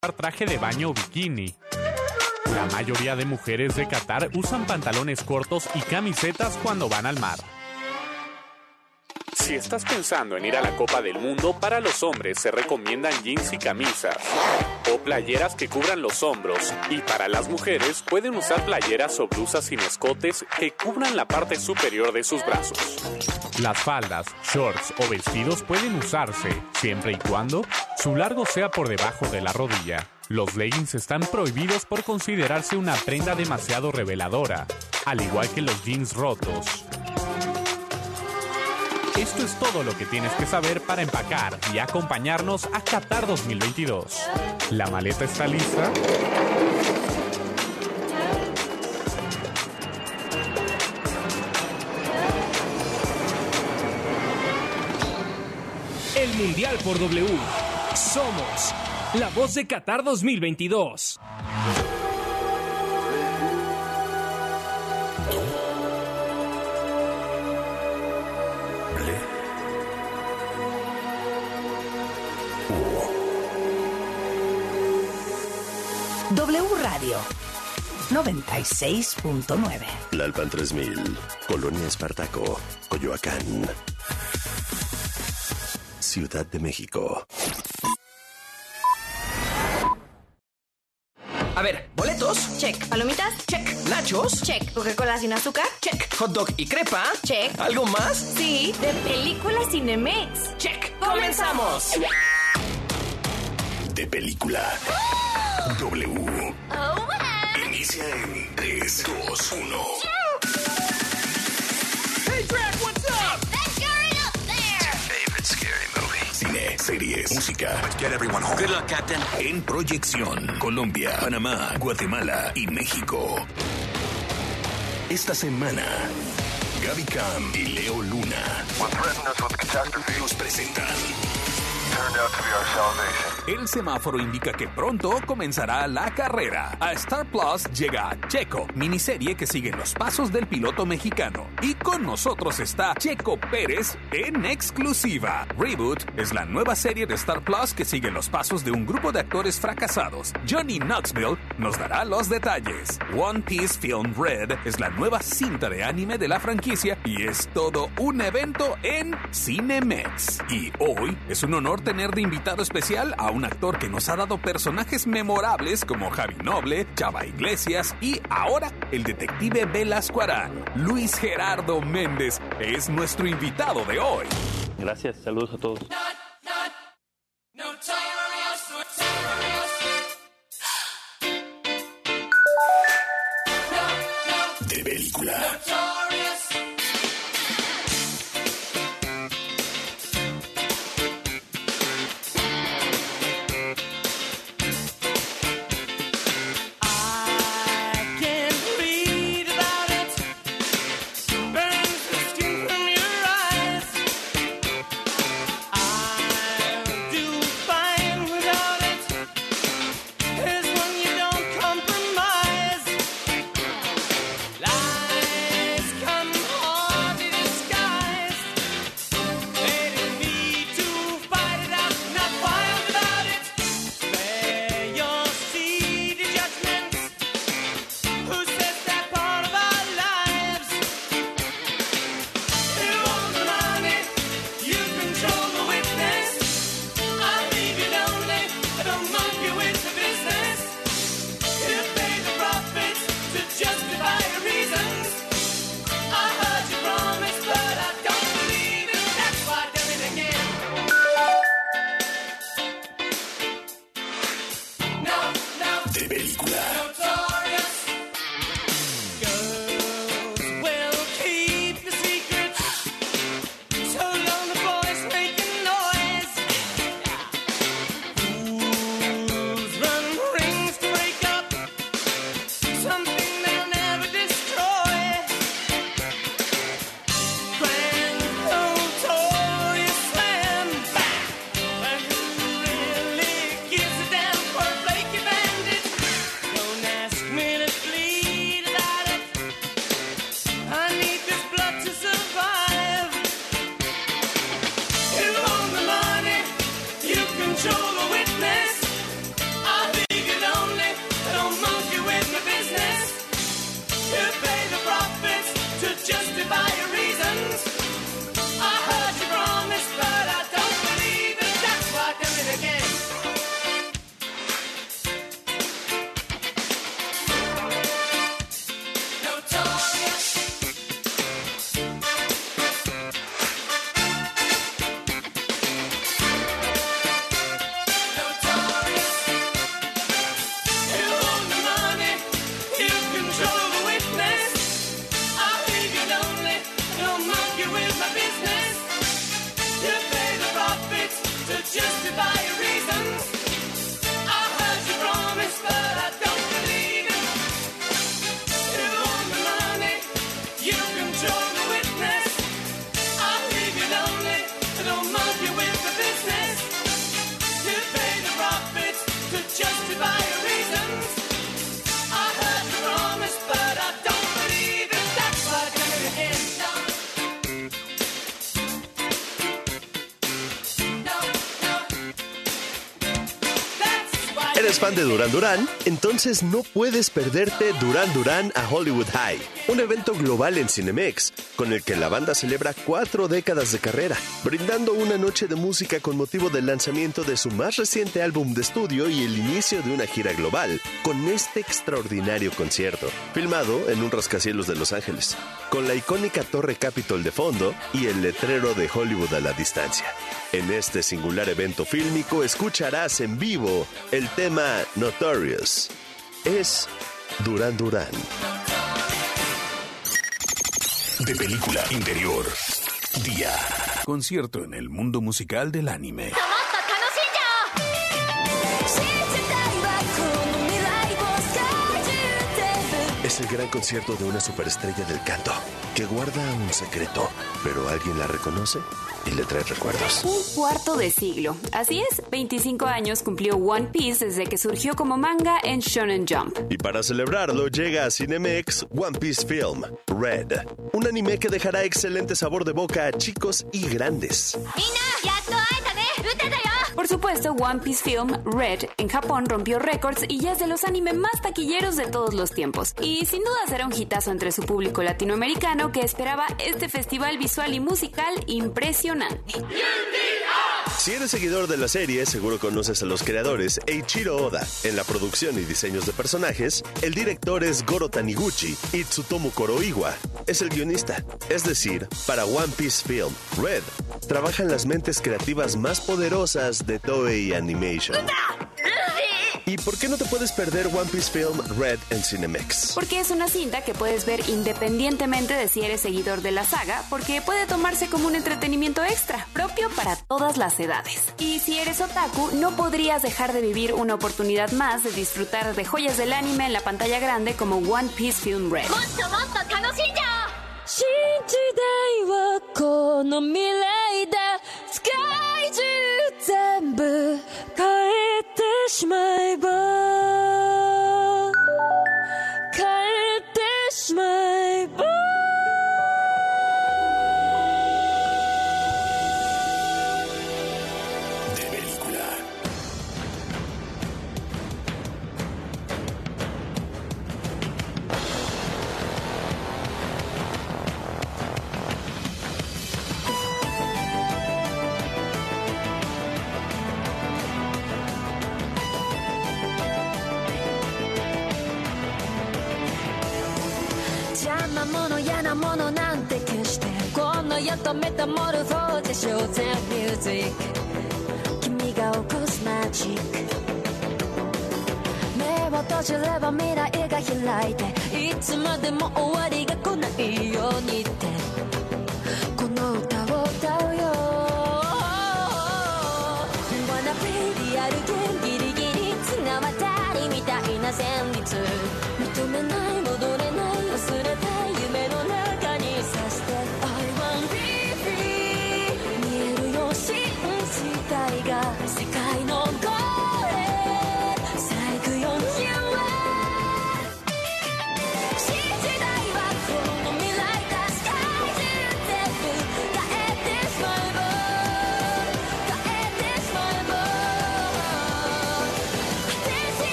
traje de baño o bikini. La mayoría de mujeres de Qatar usan pantalones cortos y camisetas cuando van al mar. Si estás pensando en ir a la Copa del Mundo, para los hombres se recomiendan jeans y camisas o playeras que cubran los hombros y para las mujeres pueden usar playeras o blusas sin escotes que cubran la parte superior de sus brazos. Las faldas, shorts o vestidos pueden usarse siempre y cuando su largo sea por debajo de la rodilla. Los leggings están prohibidos por considerarse una prenda demasiado reveladora, al igual que los jeans rotos. Esto es todo lo que tienes que saber para empacar y acompañarnos a Qatar 2022. ¿La maleta está lista? El Mundial por W. Somos la voz de Qatar 2022. Radio 96.9. Lalpan 3000, Colonia Espartaco, Coyoacán. Ciudad de México. A ver, boletos. Check. ¿Palomitas? Check. Nachos. Check. ¿Coca-Cola sin azúcar? Check. Hot dog y crepa. Check. ¿Algo más? Sí, de película Cinemex. Check. ¡Comenzamos! De película. W. Oh, wow. Inicia en 3, 2, 1. Hey, Drac, what's up? That up there. Favorite scary movie. Cine, series, música. Let's get everyone home. Good luck, Captain. En proyección, Colombia, Panamá, Guatemala y México. Esta semana, Gaby Cam y Leo Luna nos presentan El semáforo indica que pronto comenzará la carrera. A Star Plus llega Checo, miniserie que sigue los pasos del piloto mexicano. Y con nosotros está Checo Pérez en exclusiva. Reboot es la nueva serie de Star Plus que sigue los pasos de un grupo de actores fracasados. Johnny Knoxville nos dará los detalles. One Piece Film Red es la nueva cinta de anime de la franquicia y es todo un evento en Cinemex. Y hoy es un honor tener de invitado especial a un actor que nos ha dado personajes memorables como Javi Noble, Chava Iglesias y ahora el detective Velasco Arán. Luis Gerardo Méndez es nuestro invitado de hoy. Gracias, saludos a todos. ¿Eres fan de Duran Duran? Entonces no puedes perderte Duran Duran a Hollywood High, un evento global en Cinemex, con el que la banda celebra cuatro décadas de carrera, brindando una noche de música con motivo del lanzamiento de su más reciente álbum de estudio y el inicio de una gira global, con este extraordinario concierto, filmado en un rascacielos de Los Ángeles, con la icónica Torre Capitol de fondo y el letrero de Hollywood a la distancia. En este singular evento fílmico escucharás en vivo el tema Notorious. Es Duran Duran. De película interior. Día. Concierto en el mundo musical del anime. Es el gran concierto de una superestrella del canto que guarda un secreto, pero alguien la reconoce y le trae recuerdos. Un cuarto de siglo. Así es, 25 años cumplió One Piece desde que surgió como manga en Shonen Jump. Y para celebrarlo llega a Cinemex One Piece Film, Red, un anime que dejará excelente sabor de boca a chicos y grandes. み por supuesto, One Piece Film Red en Japón rompió récords y ya es de los anime más taquilleros de todos los tiempos. Y sin duda será un hitazo entre su público latinoamericano que esperaba este festival visual y musical impresionante. Si eres seguidor de la serie, seguro conoces a los creadores Eiichiro Oda. En la producción y diseños de personajes, el director es Goro Taniguchi y Tsutomu Koroiwa es el guionista. Es decir, para One Piece Film, Red, trabajan las mentes creativas más poderosas de Toei Animation. ¿Y por qué no te puedes perder One Piece Film Red en Cinemex? Porque es una cinta que puedes ver independientemente de si eres seguidor de la saga, porque puede tomarse como un entretenimiento extra, propio para todas las edades. Y si eres otaku, no podrías dejar de vivir una oportunidad más de disfrutar de joyas del anime en la pantalla grande como One Piece Film Red. も全部変えてしまえば変えてしまえばこの世とメタモルフォーゼショーゼミュージック。君が起こすマジック。目を閉じれば未来が開いていつまでも終わりが来ないようにって。この歌を歌うよ Wanna be リアルギリギリ綱渡りみたいな旋律。認めない戻れない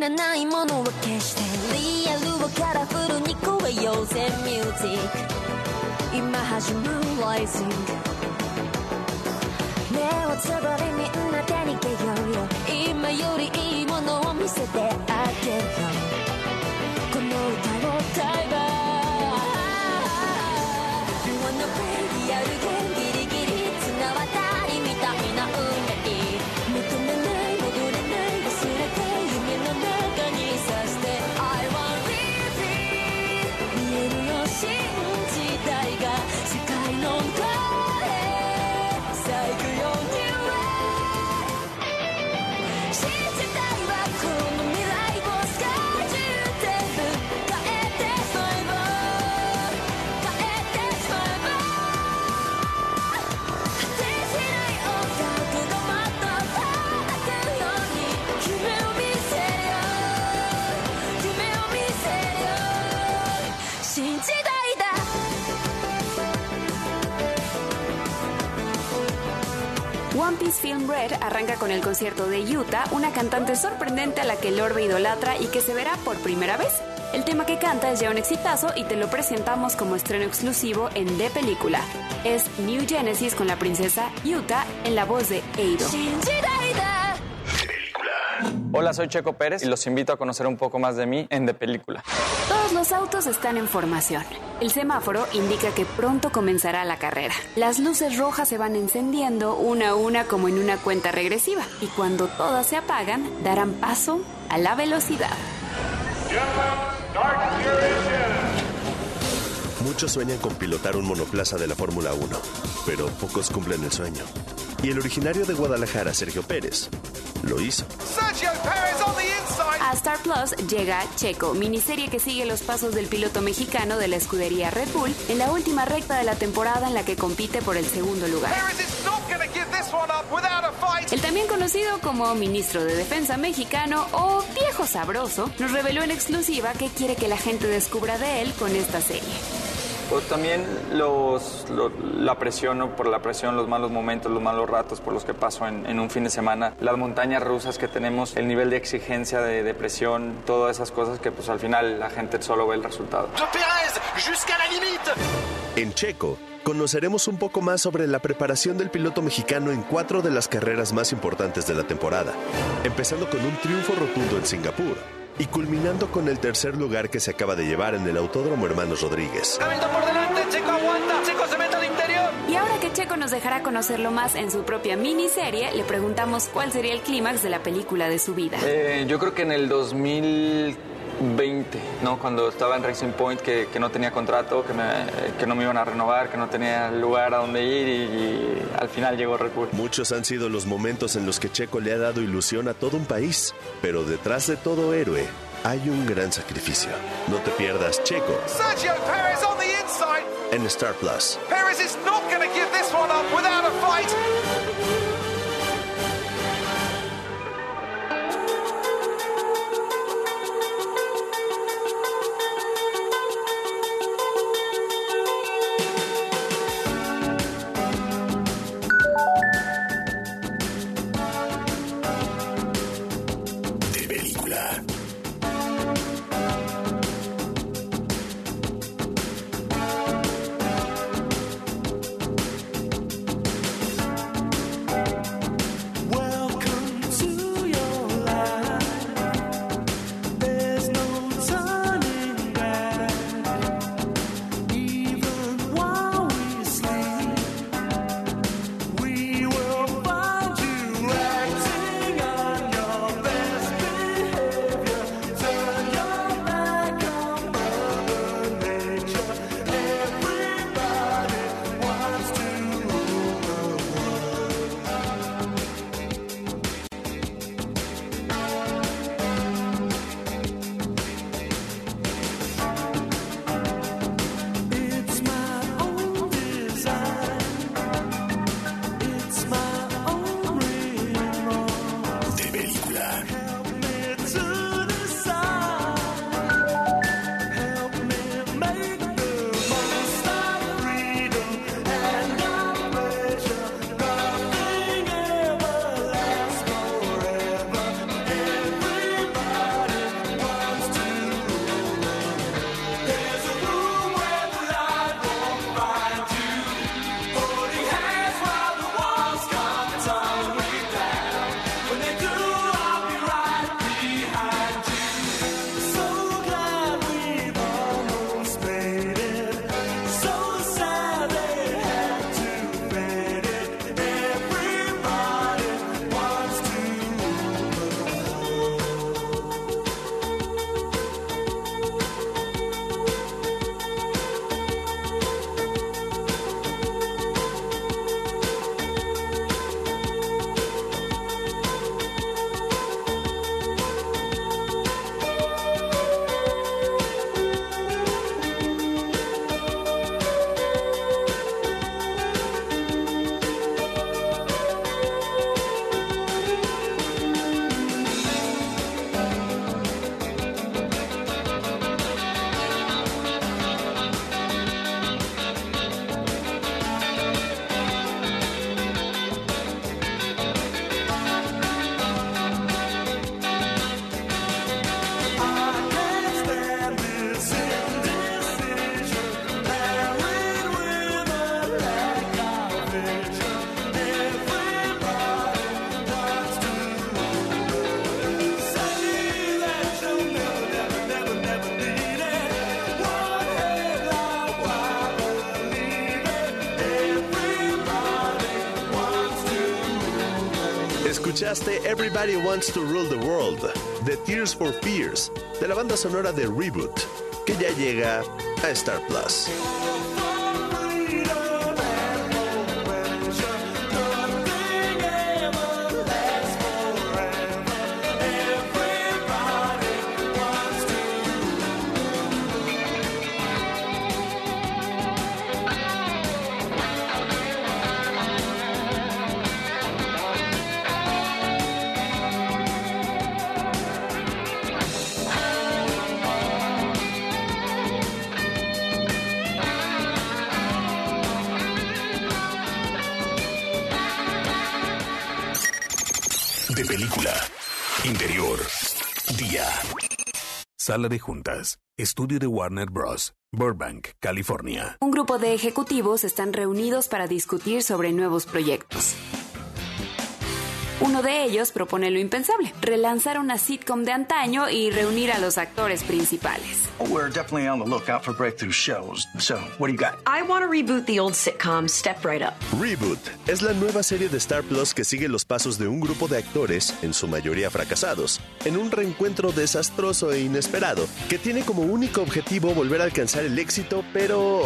いらないものは消してリアルをカラフルに超えようぜミュージック。今始まるライジング目をつぶりみんなで逃げようよ今よりいいものを見せてあげるよこの歌を歌えば Wanna be リアル Red arranca con el concierto de Utah, una cantante sorprendente a la que el orbe idolatra y que se verá por primera vez. El tema que canta es ya un exitazo y te lo presentamos como estreno exclusivo en De Película. Es New Genesis con la princesa Utah en la voz de Eido. Hola, soy Checo Pérez y los invito a conocer un poco más de mí en De Película. Todos los autos están en formación. El semáforo indica que pronto comenzará la carrera. Las luces rojas se van encendiendo una a una como en una cuenta regresiva y cuando todas se apagan darán paso a la velocidad. Muchos sueñan con pilotar un monoplaza de la Fórmula 1, pero pocos cumplen el sueño. Y el originario de Guadalajara, Sergio Pérez, lo hizo. A Star Plus llega Checo, miniserie que sigue los pasos del piloto mexicano de la escudería Red Bull en la última recta de la temporada en la que compite por el segundo lugar. El también conocido como ministro de Defensa mexicano o viejo sabroso nos reveló en exclusiva qué quiere que la gente descubra de él con esta serie. Pues también los, lo- la presión, ¿no? por la presión, los malos momentos, los malos ratos por los que paso en, en un fin de semana, las montañas rusas que tenemos, el nivel de exigencia, de, de presión, todas esas cosas que pues al final la gente solo ve el resultado. En Checo, conoceremos un poco más sobre la preparación del piloto mexicano en cuatro de las carreras más importantes de la temporada, empezando con un triunfo rotundo en Singapur y culminando con el tercer lugar que se acaba de llevar en el Autódromo Hermanos Rodríguez. por delante, Checo aguanta, Checo se mete al interior. Y ahora que Checo nos dejará conocerlo más en su propia miniserie, le preguntamos cuál sería el clímax de la película de su vida. Eh, yo creo que en el 2020, ¿no? Cuando estaba en Racing Point, que, que no tenía contrato, que, me- que no me iban a renovar, que no tenía lugar a donde ir y, y al final llegó Red Bull. Muchos han sido los momentos en los que Checo le ha dado ilusión a todo un país, pero detrás de todo héroe hay un gran sacrificio. No te pierdas Checo Sergio Perez on the inside. en Star Plus. Perez is not going to give this one up without a fight. Escuchaste Everybody Wants to Rule the World de Tears for Fears de la banda sonora de Reboot, que ya llega a Star Plus. Sala de juntas. Estudio de Warner Bros. Burbank, California. Un grupo de ejecutivos están reunidos para discutir sobre nuevos proyectos. Uno de ellos propone lo impensable, relanzar una sitcom de antaño y reunir a los actores principales. We're definitely on the lookout for breakthrough shows. So, what do you got? I want to reboot the old sitcom Step Right Up. Reboot es la nueva serie de Star Plus que sigue los pasos de un grupo de actores, en su mayoría fracasados, en un reencuentro desastroso e inesperado, que tiene como único objetivo volver a alcanzar el éxito, pero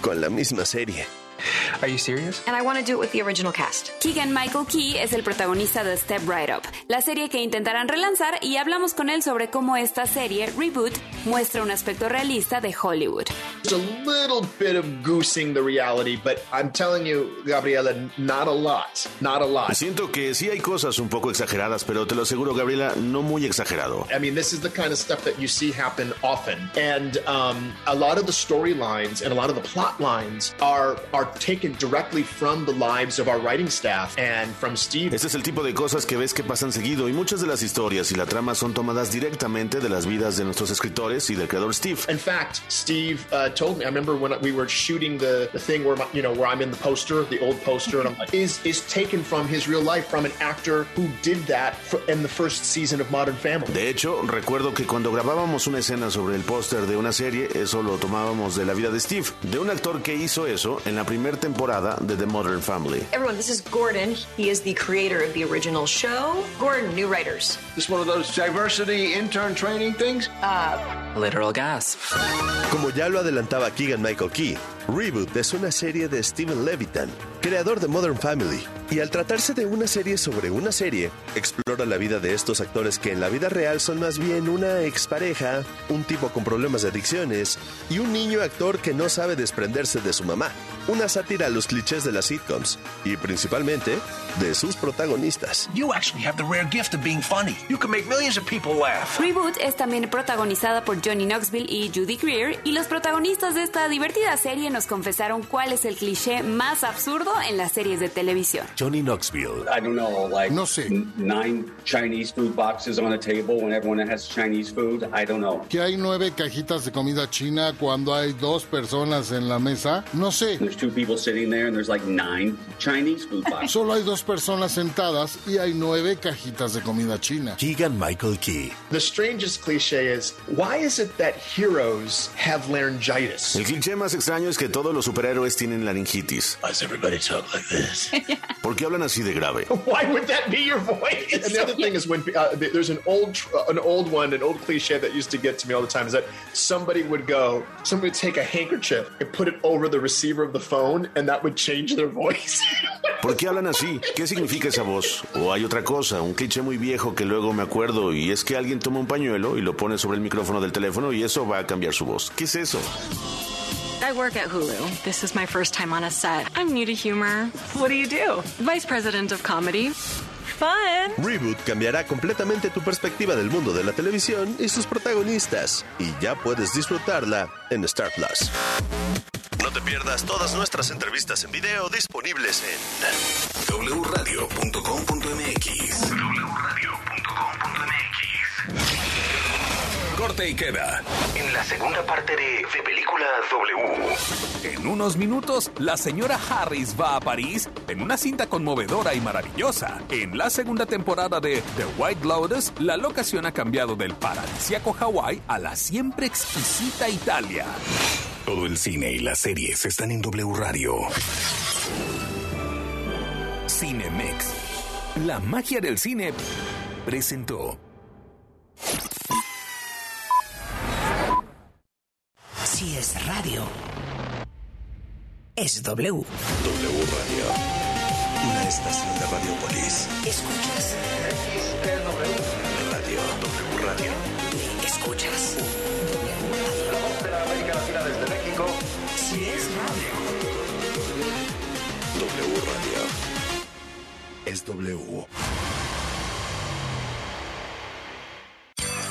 con la misma serie. Are you serious? And I want to do it with the original cast. Keegan Michael Key es el protagonista de Step Right Up, la serie que intentarán relanzar y hablamos con él sobre cómo esta serie, Reboot, muestra un aspecto realista de Hollywood. There's a little bit of goosing the reality, but I'm telling you, Gabriela, not a lot. Not a lot. Siento que sí hay cosas un poco exageradas, pero te lo aseguro, Gabriela, no muy exagerado. I mean, this is the kind of stuff that you see happen often. And um, a lot of the storylines and a lot of the plot lines are, are taken directly from the lives of our writing staff and from Steve. Este es el tipo de cosas que ves que pasan seguido y muchas de las historias y la trama son tomadas directamente de las vidas de nuestros escritores y del creador Steve. In fact, Steve uh, told me. I remember when we were shooting the, the thing where my, you know where I'm in the poster, the old poster, and I'm like, is is taken from his real life from an actor who did that for, in the first season of Modern Family. De hecho, recuerdo que cuando grabábamos una escena sobre el póster de una serie, eso lo tomábamos de la vida de Steve, de un actor que hizo eso en la primera temporada de The Modern Family. Everyone, this is Gordon. He is the creator of the original show. Gordon, new writers. This one of those diversity intern training things? Uh, Literal gasp. Como ya lo adelantaba Keegan Michael Key, Reboot es una serie de Steven Levitan, creador de Modern Family, y al tratarse de una serie sobre una serie, explora la vida de estos actores que en la vida real son más bien una expareja, un tipo con problemas de adicciones y un niño actor que no sabe desprenderse de su mamá. Una sátira a los clichés de las sitcoms y principalmente de sus protagonistas. You actually have the rare gift of being funny. You can make millions of people laugh. Reboot es también protagonizada por Johnny Knoxville y Judy Greer y los protagonistas de esta divertida serie nos confesaron cuál es el cliché más absurdo en las series de televisión. Johnny Knoxville. I don't know, like no sé. nine Chinese food boxes on a table when everyone has Chinese food. I don't know. Que hay nueve cajitas de comida china cuando hay dos personas en la mesa. No sé. There's two people sitting there and there's like nine Chinese food boxes. Solo hay dos personas sentadas y hay nueve cajitas de comida china. Keegan Michael Key. The strangest cliche is why is it that heroes have laryngitis? El cliché más extraño es que todos los superhéroes tienen laringitis. Why does everybody talk like this? ¿Por qué hablan así de grave? Why would that be your voice? And the other thing is when uh, there's an old, uh, an old one, an old cliche that used to get to me all the time is that somebody would go, somebody would take a handkerchief and put it over the receiver of the phone, and that would change their voice. ¿Por qué hablan así? ¿Qué significa esa voz? O hay otra cosa, un cliché muy viejo que luego me acuerdo y es que alguien toma un pañuelo y lo pone sobre el micrófono del teléfono y eso va a cambiar su voz. ¿Qué es eso? I work at Hulu. This is my first time on a set. I'm new to humor. What do you do? Vice President of Comedy. Fun. Reboot cambiará completamente tu perspectiva del mundo de la televisión y sus protagonistas, y ya puedes disfrutarla en Star Plus. No te pierdas todas nuestras entrevistas en video disponibles en wradio.com.mx. Corte y queda. En la segunda parte de De Película W. En unos minutos, la señora Harris va a París en una cinta conmovedora y maravillosa. En la segunda temporada de The White Lotus, la locación ha cambiado del paradisíaco Hawái a la siempre exquisita Italia. Todo el cine y las series están en W Radio. Cinemex. La magia del cine presentó. Si es radio, es W. W Radio. Una estación de Radiopolis. ¿Escuchas? Radio. W Radio. ¿Escuchas? La voz de la América Latina desde México. Si es radio. W Radio. Es W.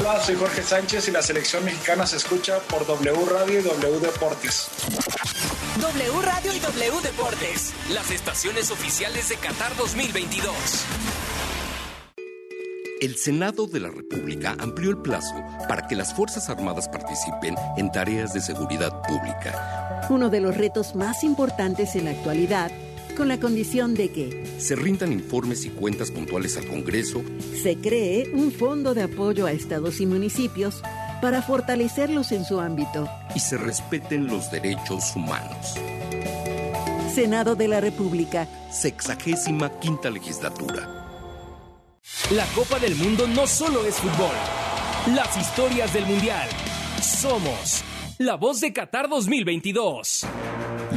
Hola, soy Jorge Sánchez y la selección mexicana se escucha por W Radio y W Deportes. W Radio y W Deportes, las estaciones oficiales de Qatar 2022. El Senado de la República amplió el plazo para que las Fuerzas Armadas participen en tareas de seguridad pública. Uno de los retos más importantes en la actualidad, con la condición de que Se rindan informes y cuentas puntuales al Congreso se cree un fondo de apoyo a estados y municipios para fortalecerlos en su ámbito. y se respeten los derechos humanos. Senado de la República. Sexagésima quinta legislatura. La Copa del Mundo no solo es fútbol. Las historias del Mundial. Somos la voz de Qatar 2022.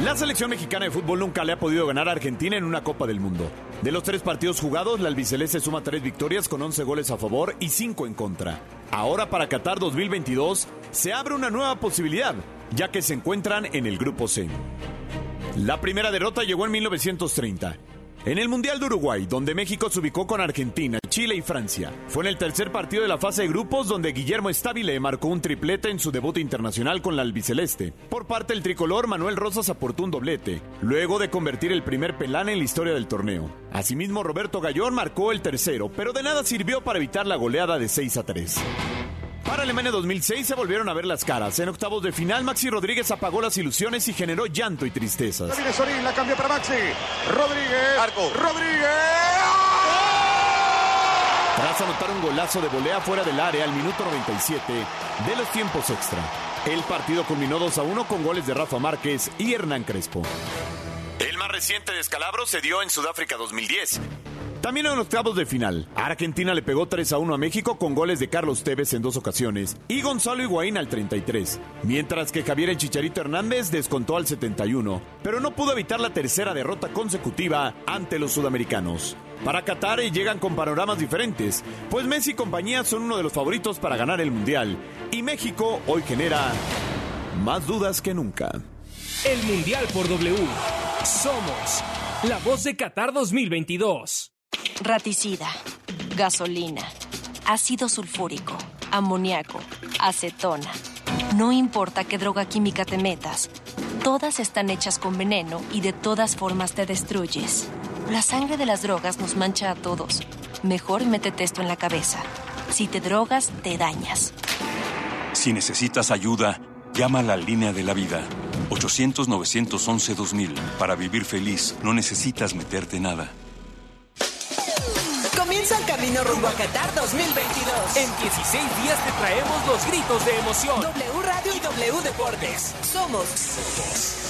La selección mexicana de fútbol nunca le ha podido ganar a Argentina en una Copa del Mundo. De los tres partidos jugados, la albiceleste suma tres victorias con 11 goles a favor y 5 en contra. Ahora para Qatar 2022 se abre una nueva posibilidad, ya que se encuentran en el Grupo C. La primera derrota llegó en 1930. En el Mundial de Uruguay, donde México se ubicó con Argentina, Chile y Francia. Fue en el tercer partido de la fase de grupos donde Guillermo Estabile marcó un triplete en su debut internacional con la albiceleste. Por parte del tricolor, Manuel Rosas aportó un doblete, luego de convertir el primer pelán en la historia del torneo. Asimismo, Roberto Gallón marcó el tercero, pero de nada sirvió para evitar la goleada de 6 a 3. Para Alemania 2006 se volvieron a ver las caras. En octavos de final, Maxi Rodríguez apagó las ilusiones y generó llanto y tristezas. Sorín, la cambia para Maxi. Rodríguez. Arco. Rodríguez. Tras anotar un golazo de volea fuera del área al minuto 97 de los tiempos extra. El partido culminó 2 a 1 con goles de Rafa Márquez y Hernán Crespo. El más reciente descalabro se dio en Sudáfrica 2010. También en octavos de final, Argentina le pegó 3 a 1 a México con goles de Carlos Tevez en dos ocasiones y Gonzalo Higuaín al 33, mientras que Javier El Chicharito Hernández descontó al 71, pero no pudo evitar la tercera derrota consecutiva ante los sudamericanos. Para Qatar llegan con panoramas diferentes, pues Messi y compañía son uno de los favoritos para ganar el Mundial, y México hoy genera más dudas que nunca. El Mundial por W. Somos la voz de Qatar 2022. Raticida, gasolina, ácido sulfúrico, amoníaco, acetona. No importa qué droga química te metas, todas están hechas con veneno y de todas formas te destruyes. La sangre de las drogas nos mancha a todos. Mejor métete esto en la cabeza. Si te drogas, te dañas. Si necesitas ayuda, llama a la línea de la vida. 800-911-2000. Para vivir feliz, no necesitas meterte nada. Comienzan camino rumbo a Qatar 2022. En 16 días te traemos los gritos de emoción. W Radio y W Deportes. Somos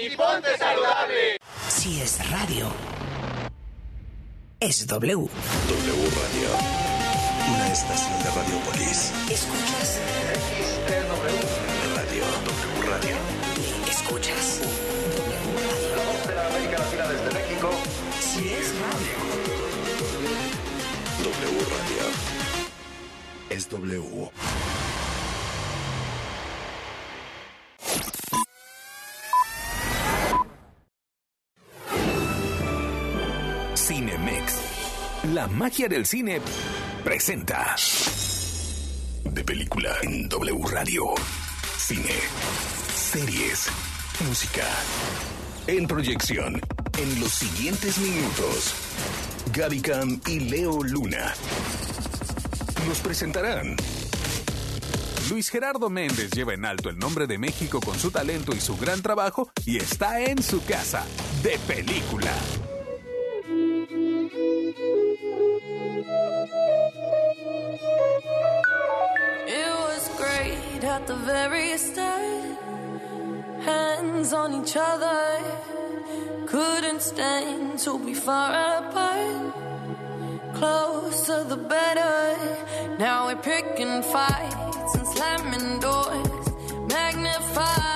y ponte saludable. Si es radio, es W. W Radio. Una estación de Radiopolis. ¿Escuchas? XTW. Radio. W Radio. ¿Escuchas? W Radio. La voz de la América Latina desde México. Si es radio. W Radio. Es W. La magia del cine presenta. De película en W Radio. Cine. Series. Música. En proyección. En los siguientes minutos. Gaby Cam y Leo Luna. Nos presentarán. Luis Gerardo Méndez lleva en alto el nombre de México con su talento y su gran trabajo y está en su casa, de película. Very start. Hands on each other. Couldn't stand to be far apart. Closer the better. Now we're picking fights and slamming doors. Magnifying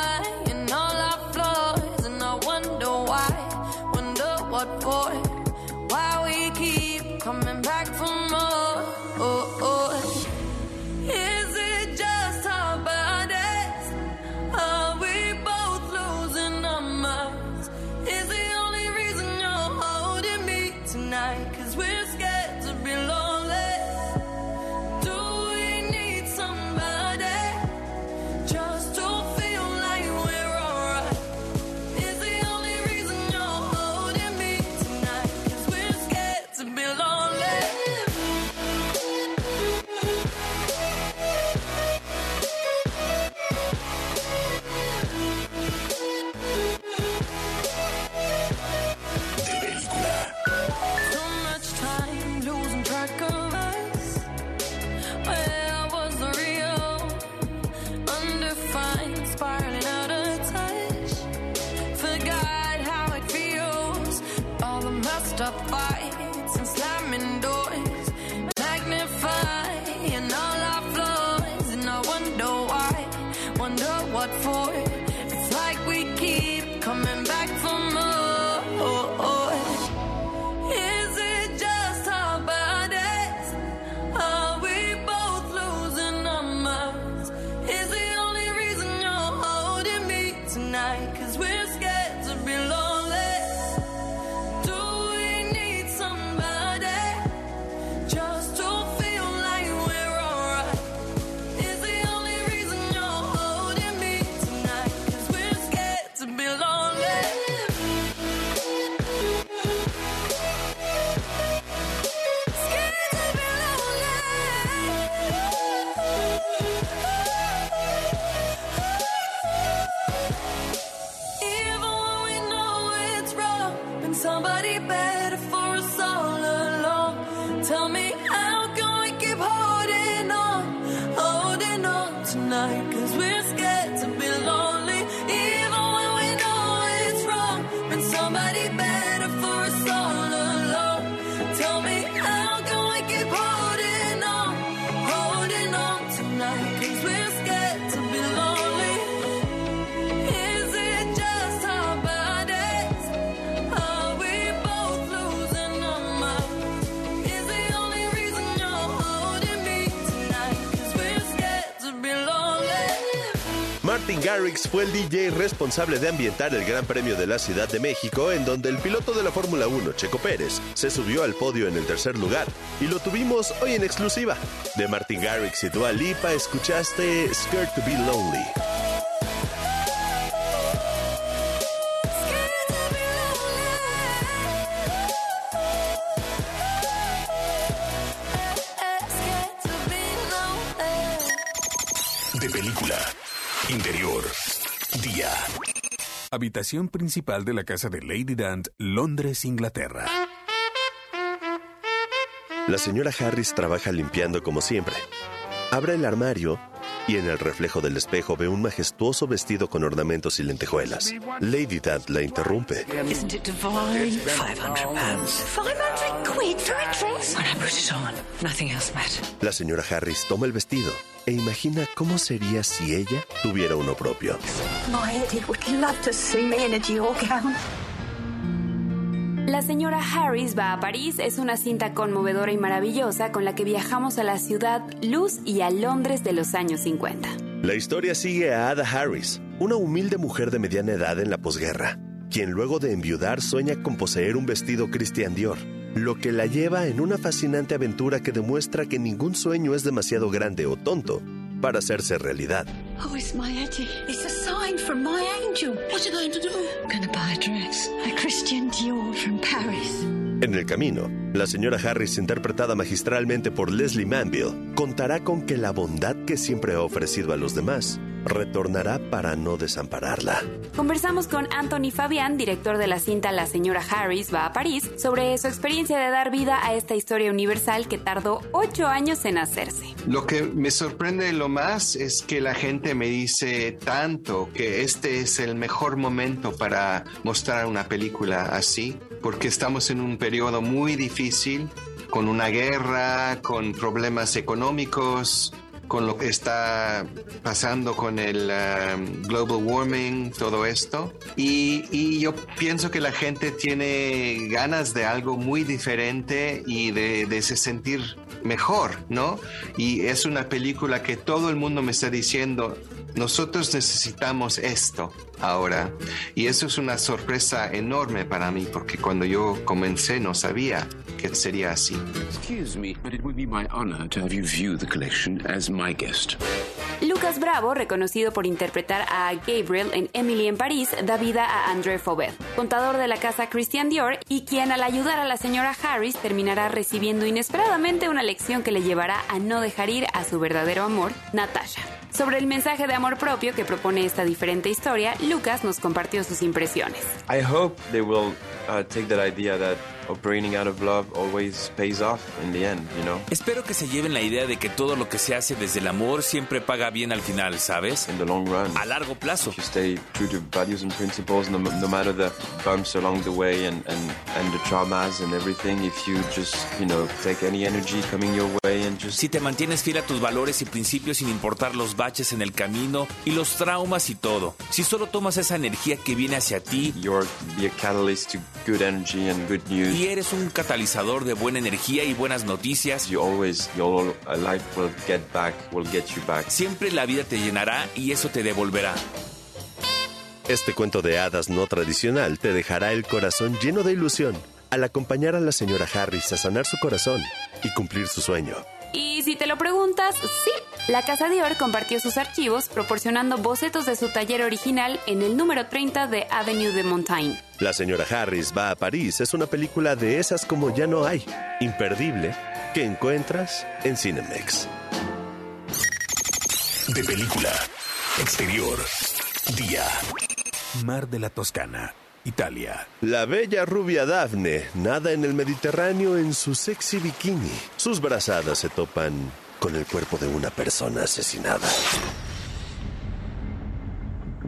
Garrix fue el DJ responsable de ambientar el Gran Premio de la Ciudad de México, en donde el piloto de la Fórmula 1, Checo Pérez, se subió al podio en el tercer lugar. Y lo tuvimos hoy en exclusiva. De Martin Garrix y Dua Lipa escuchaste Scared to Be Lonely. De película. Interior. Día. Habitación principal de la casa de Lady Dant, Londres, Inglaterra. La señora Harris trabaja limpiando como siempre. Abre el armario y en el reflejo del espejo ve un majestuoso vestido con ornamentos y lentejuelas. Lady Dant la interrumpe. Isn't it divine? 500 pounds. 500 quid for a dress? When I put it on, nothing else mattered. La señora Harris toma el vestido e imagina cómo sería si ella tuviera uno propio. La señora Harris va a París es una cinta conmovedora y maravillosa con la que viajamos a la ciudad luz y a Londres de los años 50. La historia sigue a Ada Harris, una humilde mujer de mediana edad en la posguerra, quien luego de enviudar sueña con poseer un vestido Christian Dior, lo que la lleva en una fascinante aventura que demuestra que ningún sueño es demasiado grande o tonto para hacerse realidad. Oh, it's my Eddie. It's a sign from my angel. What are you going to do? I'm going to buy a dress. A Christian Dior from Paris. En el camino, la señora Harris, interpretada magistralmente por Leslie Manville, contará con que la bondad que siempre ha ofrecido a los demás retornará para no desampararla. Conversamos con Anthony Fabián, director de la cinta La señora Harris va a París, sobre su experiencia de dar vida a esta historia universal que tardó ocho años en hacerse. Lo que me sorprende lo más es que la gente me dice tanto que este es el mejor momento para mostrar una película así, porque estamos en un periodo muy difícil, con una guerra, con problemas económicos, con lo que está pasando con el um, global warming, todo esto. Y, y, yo pienso que la gente tiene ganas de algo muy diferente y de, de se sentir mejor, ¿no? Y es una película que todo el mundo me está diciendo, nosotros necesitamos esto ahora. Y eso es una sorpresa enorme para mí, porque cuando yo comencé no sabía que sería así. Excuse me, but it would be my honor to have you view the collection as my guest. Lucas Bravo, reconocido por interpretar a Gabriel en Emily en París, da vida a André Faubert, contador de la casa Christian Dior y quien al ayudar a la señora Harris terminará recibiendo inesperadamente una lección que le llevará a no dejar ir a su verdadero amor, Natasha. Sobre el mensaje de amor propio que propone esta diferente historia, Lucas nos compartió sus impresiones. I hope they will uh, take that idea that operating out of love always pays off in the end, you know. Espero que se lleven la idea de que todo lo que se hace desde el amor siempre paga bien al final, ¿sabes? In the long run. A largo plazo. If you stay true to values and principles, no, no matter the bumps along the way and, and, and the traumas and everything, if you just, you know, take any energy coming your way and just... Si te mantienes fiel a tus valores y principios sin importar los baches en el camino y los traumas y todo. Si solo tomas esa energía que viene hacia ti... You're be a catalyst to good energy and good news. Y eres un catalizador de buena energía y buenas noticias. You always, your life will get back, will get you back. Siempre la vida te llenará y eso te devolverá. Este cuento de hadas no tradicional te dejará el corazón lleno de ilusión al acompañar a la señora Harris a sanar su corazón y cumplir su sueño. Y si te lo preguntas, sí, la Casa Dior compartió sus archivos proporcionando bocetos de su taller original en el número 30 de Avenue de Montaigne. La señora Harris va a París es una película de esas como ya no hay, imperdible, que encuentras en Cinemex. De película. Exterior. Día. Mar de la Toscana. Italia. La bella rubia Daphne nada en el Mediterráneo en su sexy bikini. Sus brazadas se topan con el cuerpo de una persona asesinada.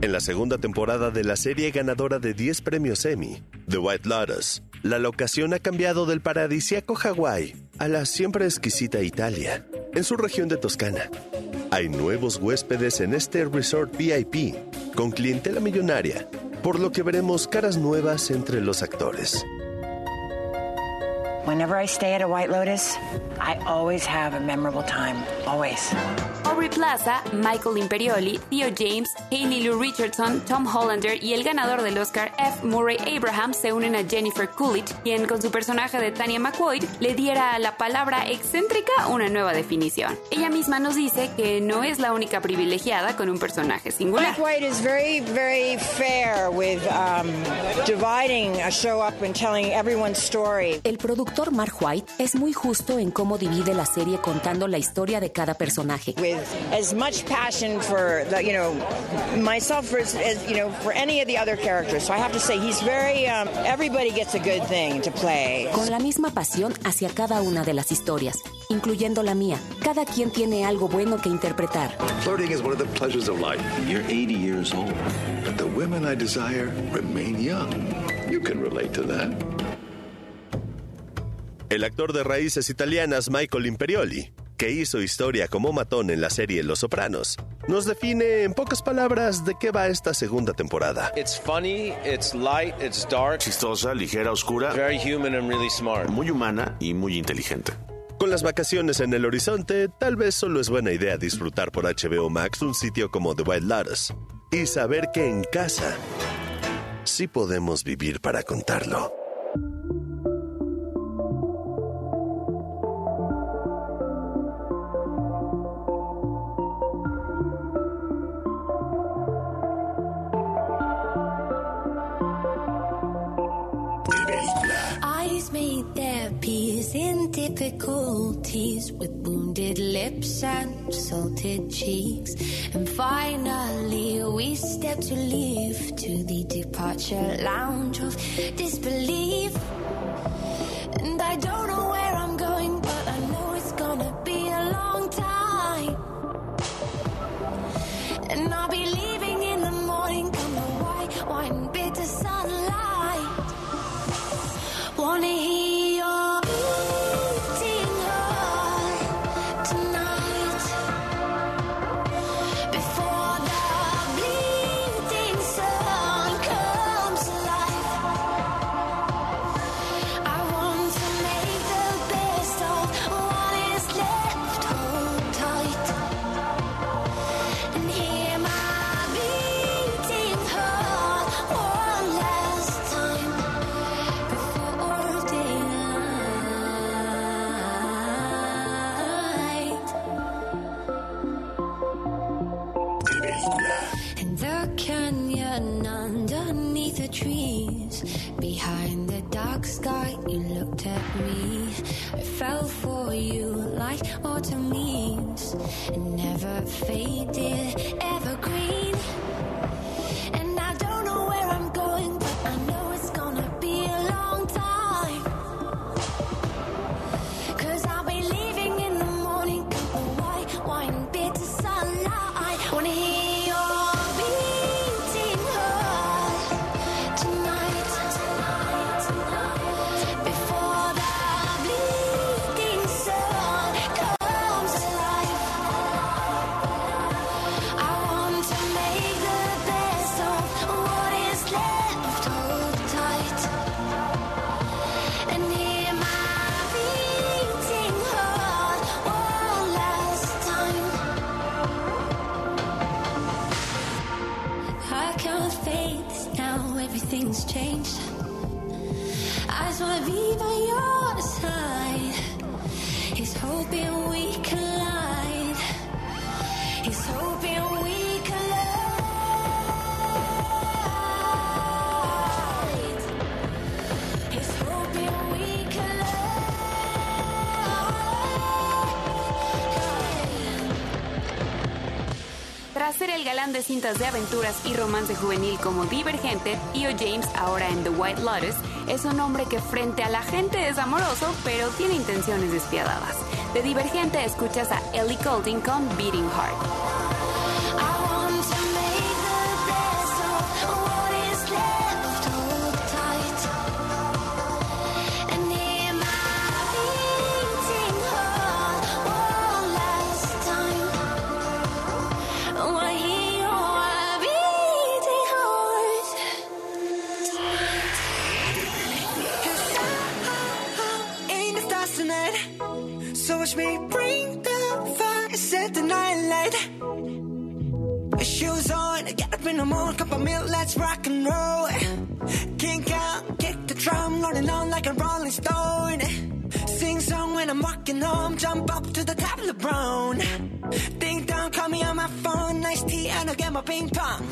En la segunda temporada de la serie ganadora de 10 premios Emmy, The White Lotus, la locación ha cambiado del paradisíaco Hawái a la siempre exquisita Italia, en su región de Toscana. Hay nuevos huéspedes en este resort VIP, con clientela millonaria, por lo que veremos caras nuevas entre los actores. Whenever I stay at a White Lotus, I always have a memorable time. Always. Aubrey Plaza, Michael Imperioli, Theo James, Hayley Lou Richardson, Tom Hollander y el ganador del Oscar F. Murray Abraham se unen a Jennifer Coolidge, quien con su personaje de Tanya McQuoid le diera a la palabra excéntrica una nueva definición. Ella misma nos dice que no es la única privilegiada con un personaje singular. White is very, very fair with um, dividing a show up and telling everyone's story. El productor Mark White es muy justo en cómo divide la serie contando la historia de cada personaje. With as much passion for the, you know, myself as, as you know for any of the other characters. So I have to say he's very. Um, everybody gets a good thing to play. Con la misma pasión hacia cada una de las historias, incluyendo la mía. Cada quien tiene algo bueno que interpretar. Flirting is one of the pleasures of life. You're 80 years old, but the women I desire remain young. You can relate to that. El actor de raíces italianas Michael Imperioli, que hizo historia como matón en la serie Los Sopranos, nos define en pocas palabras de qué va esta segunda temporada. It's funny, it's light, it's dark. Chistosa, ligera, oscura. Very human and really smart. Muy humana y muy inteligente. Con las vacaciones en el horizonte, tal vez solo es buena idea disfrutar por HBO Max un sitio como The White Lotus y saber que en casa sí podemos vivir para contarlo. Lips and salted cheeks. And finally, we step to leave to the departure lounge of disbelief. And I don't know where I'm going, but I know it's gonna be a long time. And I'll be leaving in the morning, come the white wine, bitter sunlight. Wanna hear underneath the trees. Behind the dark sky you looked at me. I fell for you like autumn leaves. Never faded, evergreen galán de cintas de aventuras y romance juvenil como Divergente, Io James, ahora en The White Lotus, es un hombre que frente a la gente es amoroso, pero tiene intenciones despiadadas. De Divergente escuchas a Ellie Goulding con Beating Heart. Let's rock and roll. Kink out, kick the drum, rolling on like a rolling stone. Sing song when I'm walking home, jump up to the top of the brown. Ding dong, call me on my phone, nice tea, and I'll get my ping pong.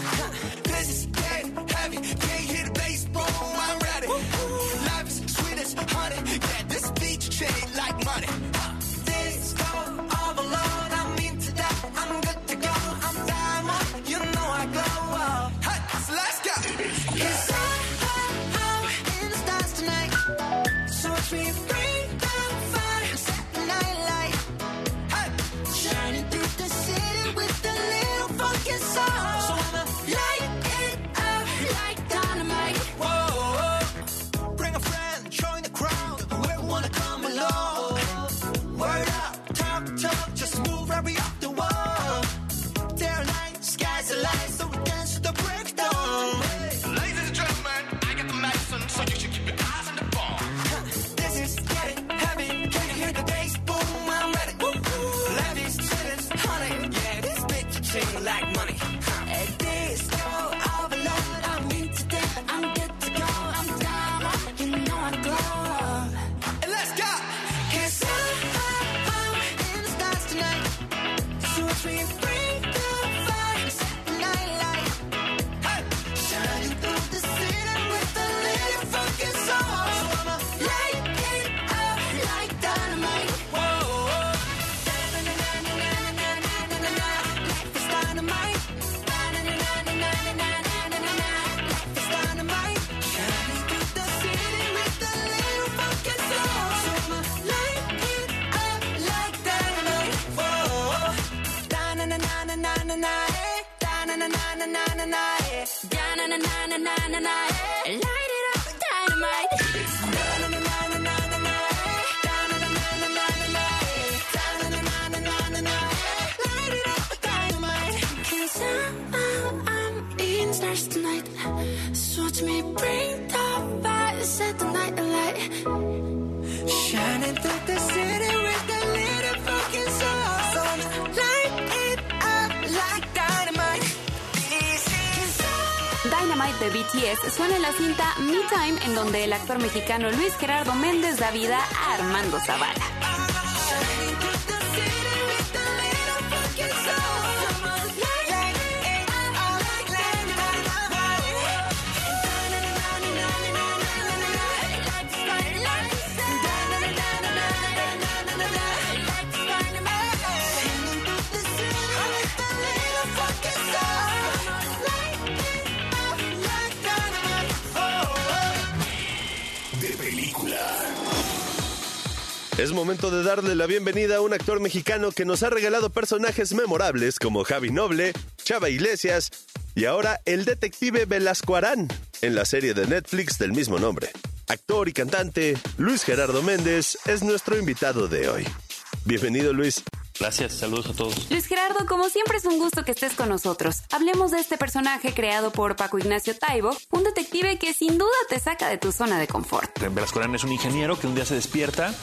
suena la cinta Me Time, en donde el actor mexicano Luis Gerardo Méndez da vida a Armando Zavala. De darle la bienvenida a un actor mexicano que nos ha regalado personajes memorables como Javi Noble, Chava Iglesias y ahora el detective Velasco Arán en la serie de Netflix del mismo nombre. Actor y cantante, Luis Gerardo Méndez es nuestro invitado de hoy. Bienvenido Luis. Gracias, saludos a todos. Luis Gerardo, como siempre es un gusto que estés con nosotros. Hablemos de este personaje creado por Paco Ignacio Taibo, un detective que sin duda te saca de tu zona de confort. Velasco Arán es un ingeniero que un día se despierta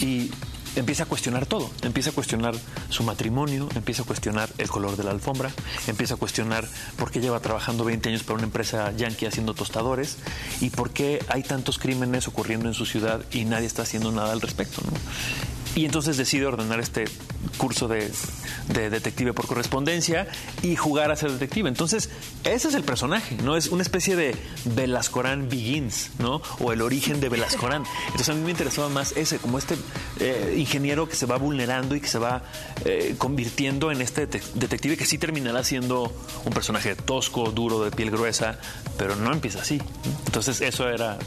y empieza a cuestionar todo. Empieza a cuestionar su matrimonio, empieza a cuestionar el color de la alfombra, empieza a cuestionar por qué lleva trabajando 20 años para una empresa yankee haciendo tostadores y por qué hay tantos crímenes ocurriendo en su ciudad y nadie está haciendo nada al respecto. ¿no? Y entonces decide ordenar este curso de, de, detective por correspondencia y jugar a ser detective. Entonces, ese es el personaje, ¿no? Es una especie de Velascorán Begins, ¿no? O el origen de Velascorán. Entonces, a mí me interesaba más ese, como este eh, ingeniero que se va vulnerando y que se va eh, convirtiendo en este detective que sí terminará siendo un personaje tosco, duro, de piel gruesa, pero no empieza así. Entonces, eso era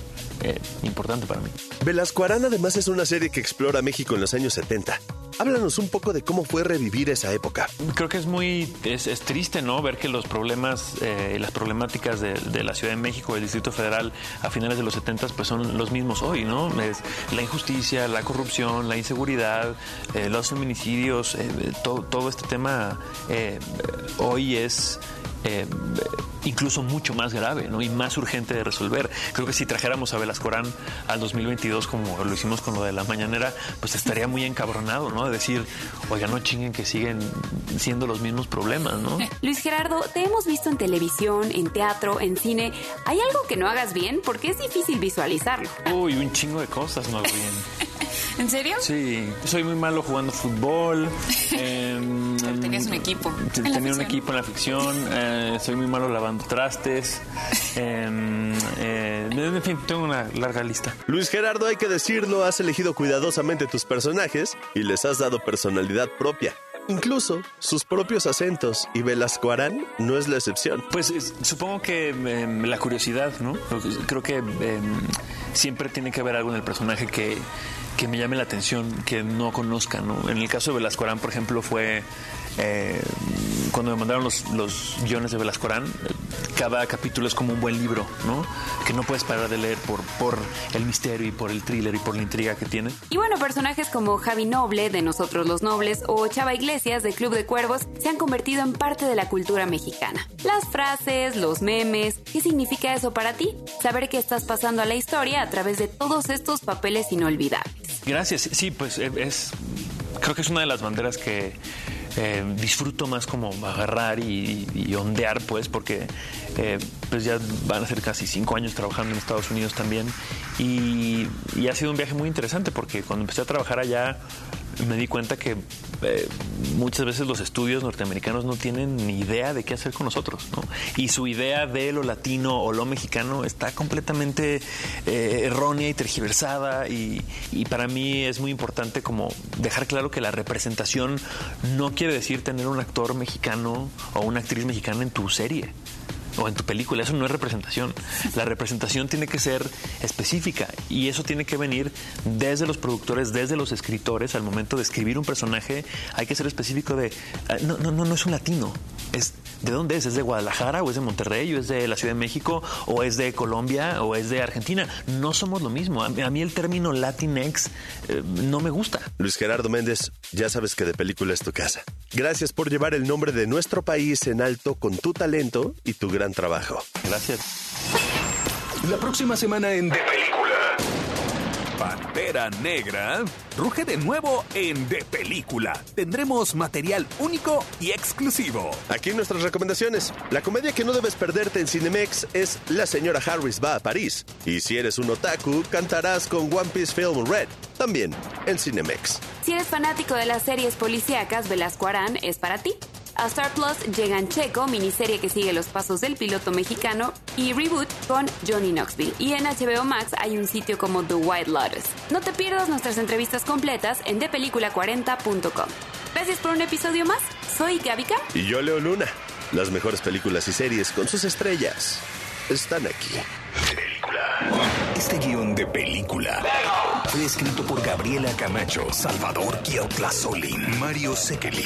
eh, importante para mí. Velasco Arán además es una serie que explora México en los años 70. Háblanos un poco de cómo fue revivir esa época. Creo que es muy es, es triste, ¿no? Ver que los problemas eh, y las problemáticas de, de, la Ciudad de México, del Distrito Federal a finales de los 70 pues son los mismos hoy, ¿no? Es la injusticia, la corrupción, la inseguridad, eh, los feminicidios, eh, todo, todo, este tema hoy es eh, incluso mucho más grave ¿no? y más urgente de resolver. Creo que si trajéramos a Velascorán al 2022 como lo hicimos con lo de la mañanera, pues estaría muy encabronado, ¿no? De decir, oiga, no chinguen que siguen siendo los mismos problemas, ¿no? Luis Gerardo, te hemos visto en televisión, en teatro, en cine. ¿Hay algo que no hagas bien? Porque es difícil visualizarlo. Uy, un chingo de cosas no hago bien. ¿En serio? Sí, soy muy malo jugando fútbol. eh, Tenías un equipo. Tenía un ficción. equipo en la ficción, eh, soy muy malo lavando trastes, eh, eh, en fin, tengo una larga lista. Luis Gerardo, hay que decirlo, has elegido cuidadosamente tus personajes y les has dado personalidad propia. Incluso sus propios acentos, y Velasco Arán no es la excepción. Pues es- supongo que em, la curiosidad, ¿no? Creo que em, siempre tiene que haber algo en el personaje que, que me llame la atención, que no conozca, ¿no? En el caso de Velasco Arán, por ejemplo, fue eh, cuando me mandaron los, los guiones de Velasco Arán, eh, cada capítulo es como un buen libro, ¿no? Que no puedes parar de leer por, por el misterio y por el thriller y por la intriga que tiene. Y bueno, personajes como Javi Noble de Nosotros los Nobles o Chava Iglesias de Club de Cuervos se han convertido en parte de la cultura mexicana. Las frases, los memes, ¿qué significa eso para ti? Saber que estás pasando a la historia a través de todos estos papeles inolvidables. Gracias. Sí, pues eh, es. Creo que es una de las banderas que eh, disfruto más como agarrar y, ondear, pues, porque eh, pues ya van a ser casi cinco años trabajando en Estados Unidos también. Y, y ha sido un viaje muy interesante porque cuando empecé a trabajar allá me di cuenta que eh, muchas veces los estudios norteamericanos no tienen ni idea de qué hacer con nosotros, ¿no? Y su idea de lo latino o lo mexicano está completamente eh, errónea y tergiversada y, y para mí es muy importante como dejar claro que la representación no quiere decir tener un actor mexicano o una actriz mexicana en tu serie o en tu película. Eso no es representación. La representación tiene que ser específica y eso tiene que venir desde los productores, desde los escritores. Al momento de escribir un personaje hay que ser específico de, ah, no, no, no, no es un latino. Es, ¿De dónde es? ¿Es de Guadalajara o es de Monterrey o es de la Ciudad de México o es de Colombia o es de Argentina? No somos lo mismo. A mí, el término Latinx eh, no me gusta. Luis Gerardo Méndez, ya sabes que de película es tu casa. Gracias por llevar el nombre de nuestro país en alto con tu talento y tu gran trabajo. Gracias. La próxima semana en De Película. Pantera Negra ruge de nuevo en De Película. Tendremos material único y exclusivo. Aquí nuestras recomendaciones. La comedia que no debes perderte en Cinemex es La señora Harris va a París. Y si eres un otaku, cantarás con One Piece Film Red. También en Cinemex. Si eres fanático de las series policíacas, Velasco Arán es para ti. A Star Plus llegan Checo, miniserie que sigue los pasos del piloto mexicano, y Reboot con Johnny Knoxville. Y en HBO Max hay un sitio como The White Lotus. No te pierdas nuestras entrevistas completas en depelícula40.com. Gracias por un episodio más. Soy Gabika. Y yo, Leo Luna. Las mejores películas y series con sus estrellas están aquí. Este guion de película fue escrito por Gabriela Camacho, Salvador Solín, Mario Sekeli,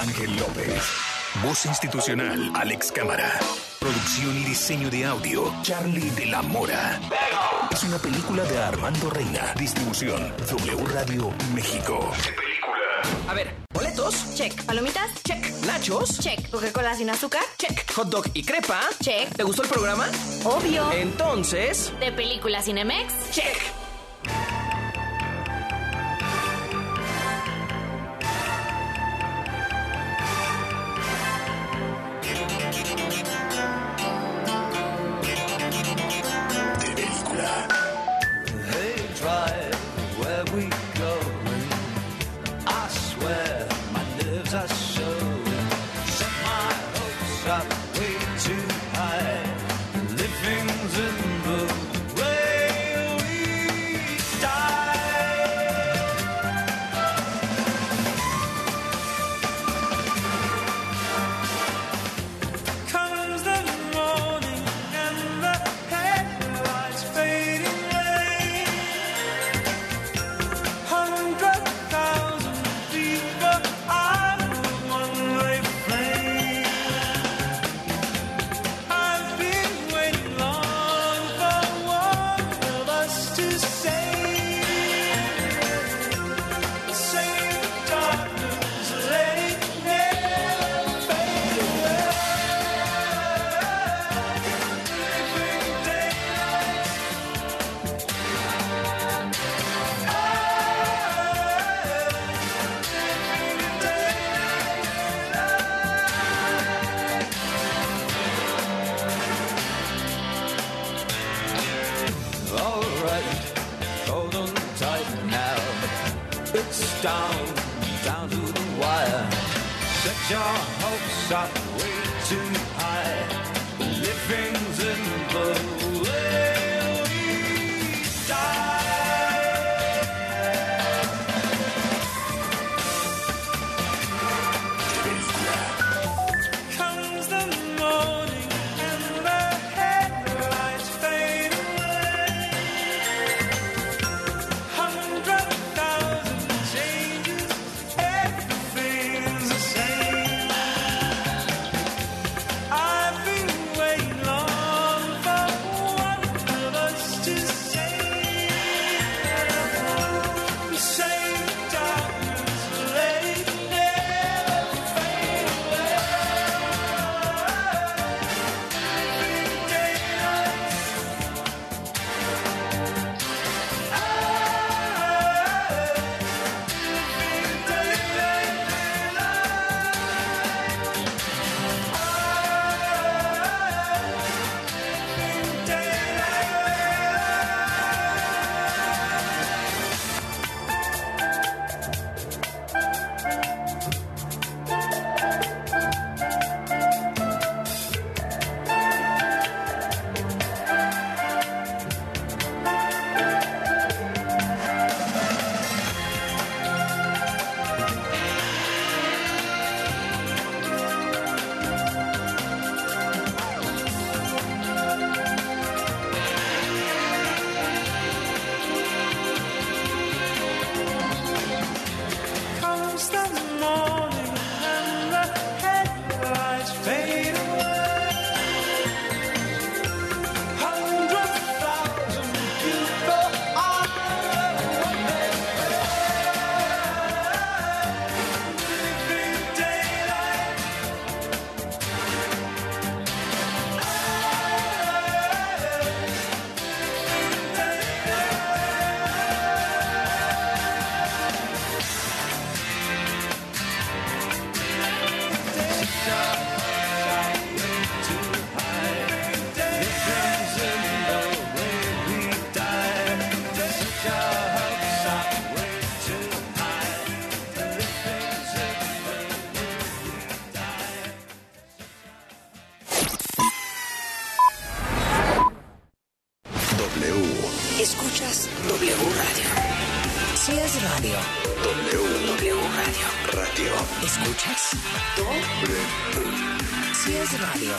Ángel López. Voz institucional, Alex Cámara. Producción y diseño de audio, Charlie de la Mora. Es una película de Armando Reina. Distribución, W Radio México. A ver, boletos. Check. ¿Palomitas? Check. Nachos. Check. ¿Coca-Cola sin azúcar? Check. Hot dog y crepa. Check. ¿Te gustó el programa? Obvio. Entonces. ¿De película Cinemex? Check. W. Escuchas W Radio. Si es radio. W. W Radio. Radio. ¿Escuchas? W. Si es radio.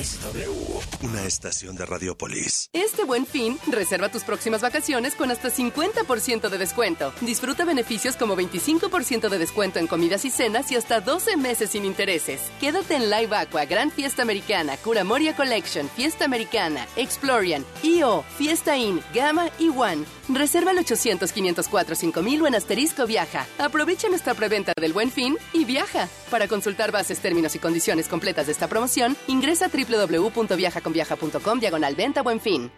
Es W. Una estación de Radiopolis. Este buen fin, reserva tus próximas vacaciones con hasta 50% de descuento. Disfruta beneficios como 25% de descuento en comidas y cenas y hasta 12 meses sin intereses. Quédate en Live Aqua, Gran Fiesta Americana, Curamoria Collection, Fiesta Americana, Explorian, IO, Fiesta Inn, Gamma y One. Reserva el 800-504-5000 o en asterisco viaja. Aprovecha nuestra preventa del buen fin y viaja. Para consultar bases, términos y condiciones completas de esta promoción, ingresa a www.viajaconviaja.com diagonal venta buen fin.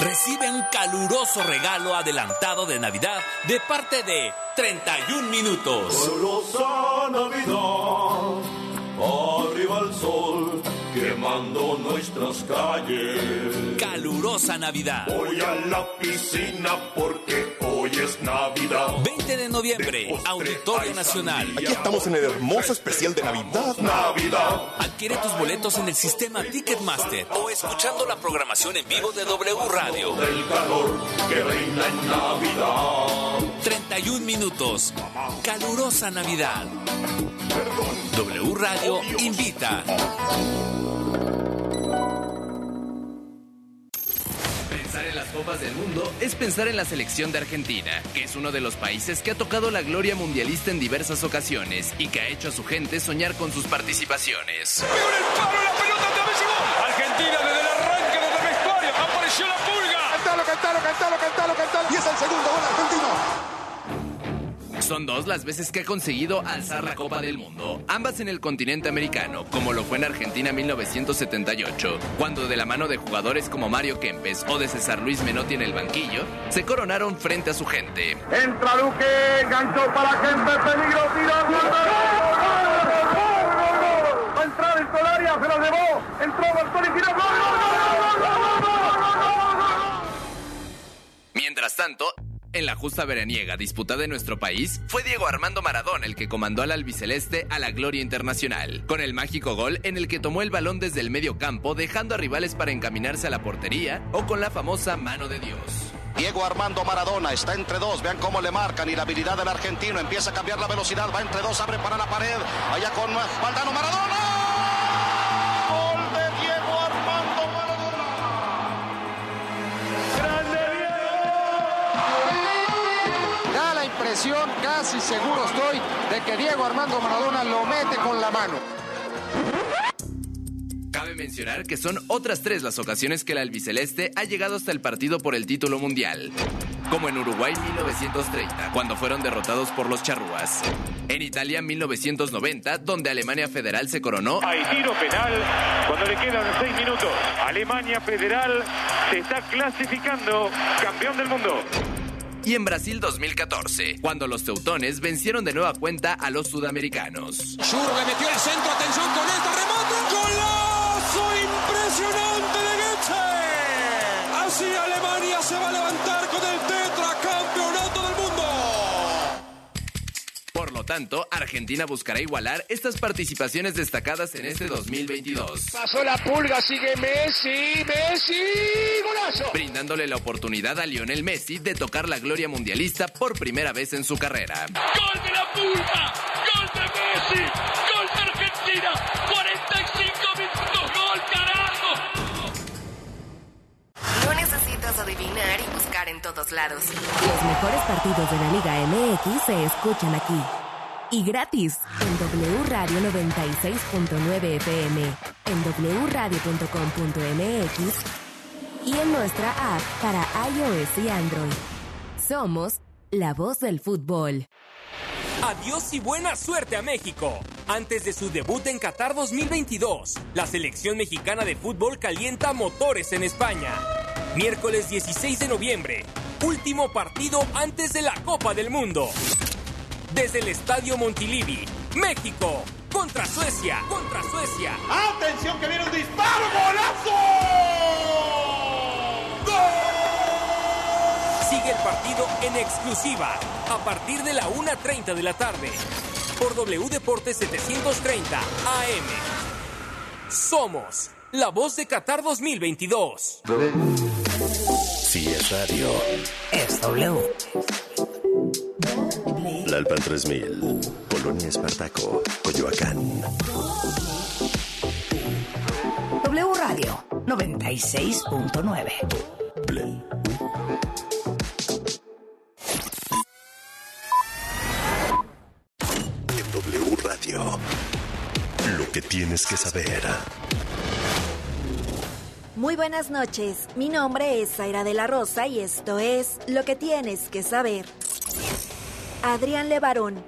Recibe un caluroso regalo adelantado de Navidad de parte de 31 Minutos. Calurosa Navidad, arriba el sol, quemando nuestras calles. Calurosa Navidad. Voy a la piscina porque hoy es Navidad. 20 de noviembre, Auditorio Nacional. Aquí estamos en el hermoso especial de Navidad. Navidad. Adquiere tus boletos en el sistema Ticketmaster o escuchando la programación en vivo de W Radio. Del calor que reina en Navidad. 31 minutos. Calurosa Navidad. W Radio invita. Pensar en las Copas del Mundo es pensar en la selección de Argentina, que es uno de los países que ha tocado la gloria mundialista en diversas ocasiones y que ha hecho a su gente soñar con sus participaciones. Argentina desde el arranque desde el vestuario apareció la pulga. Cantalo, cantalo, cantalo, cantalo, cantalo. Y es el segundo gol argentino. Son dos las veces que ha conseguido alzar la Copa del Mundo, ambas en el continente americano, como lo fue en Argentina 1978, cuando de la mano de jugadores como Mario Kempes o de César Luis Menotti en el banquillo, se coronaron frente a su gente. Entra Luque, ganchó para gente, peligro, tira, gol, gol, gol, gol, Va a entrar el Solaria, se lo llevó, entró Bertoni, tiró, gol, gol, gol, gol, gol, gol, gol, gol, gol, gol, gol. Mientras tanto, En la justa veraniega disputada en nuestro país, fue Diego Armando Maradona el que comandó al albiceleste a la gloria internacional, con el mágico gol en el que tomó el balón desde el medio campo, dejando a rivales para encaminarse a la portería, o con la famosa mano de Dios. Diego Armando Maradona está entre dos, vean cómo le marcan y la habilidad del argentino empieza a cambiar la velocidad, va entre dos, abre para la pared, allá con Valdano Maradona. La casi seguro estoy, de que Diego Armando Maradona lo mete con la mano. Cabe mencionar que son otras tres las ocasiones que el albiceleste ha llegado hasta el partido por el título mundial. Como en Uruguay 1930, cuando fueron derrotados por los charrúas. En Italia 1990, donde Alemania Federal se coronó. Hay tiro penal cuando le quedan seis minutos. Alemania Federal se está clasificando campeón del mundo. Y en Brasil 2014, cuando los teutones vencieron de nueva cuenta a los sudamericanos. Schurre metió el centro, atención con esta remate. ¡Golazo impresionante de Goetze! Así Alemania se va a levantar con el tanto, Argentina buscará igualar estas participaciones destacadas en este 2022. Pasó la pulga, sigue Messi, Messi, golazo. Brindándole la oportunidad a Lionel Messi de tocar la gloria mundialista por primera vez en su carrera. ¡Gol de la pulga! ¡Gol de Messi! ¡Gol de Argentina! ¡45 minutos! ¡Gol, carajo! No necesitas adivinar y buscar en todos lados. Los mejores partidos de la Liga MX se escuchan aquí. Y gratis en W Radio 96.9 FM, en wradio.com.mx y en nuestra app para iOS y Android. Somos la voz del fútbol. Adiós y buena suerte a México. Antes de su debut en Qatar 2022, la selección mexicana de fútbol calienta motores en España. Miércoles 16 de noviembre, último partido antes de la Copa del Mundo. Desde el Estadio Montilivi, México, contra Suecia, contra Suecia. ¡Atención que viene un disparo! ¡Golazo! Sigue el partido en exclusiva a partir de la 1.30 de la tarde por W Deportes 730 AM. Somos la voz de Qatar 2022. Si es radio. Es W. Lalpan 3000. Colonia Espartaco. Coyoacán. W Radio 96.9. En W Radio. Lo que tienes que saber. Muy buenas noches, mi nombre es Zaira de la Rosa y esto es Lo que tienes que saber. Adrián Levarón,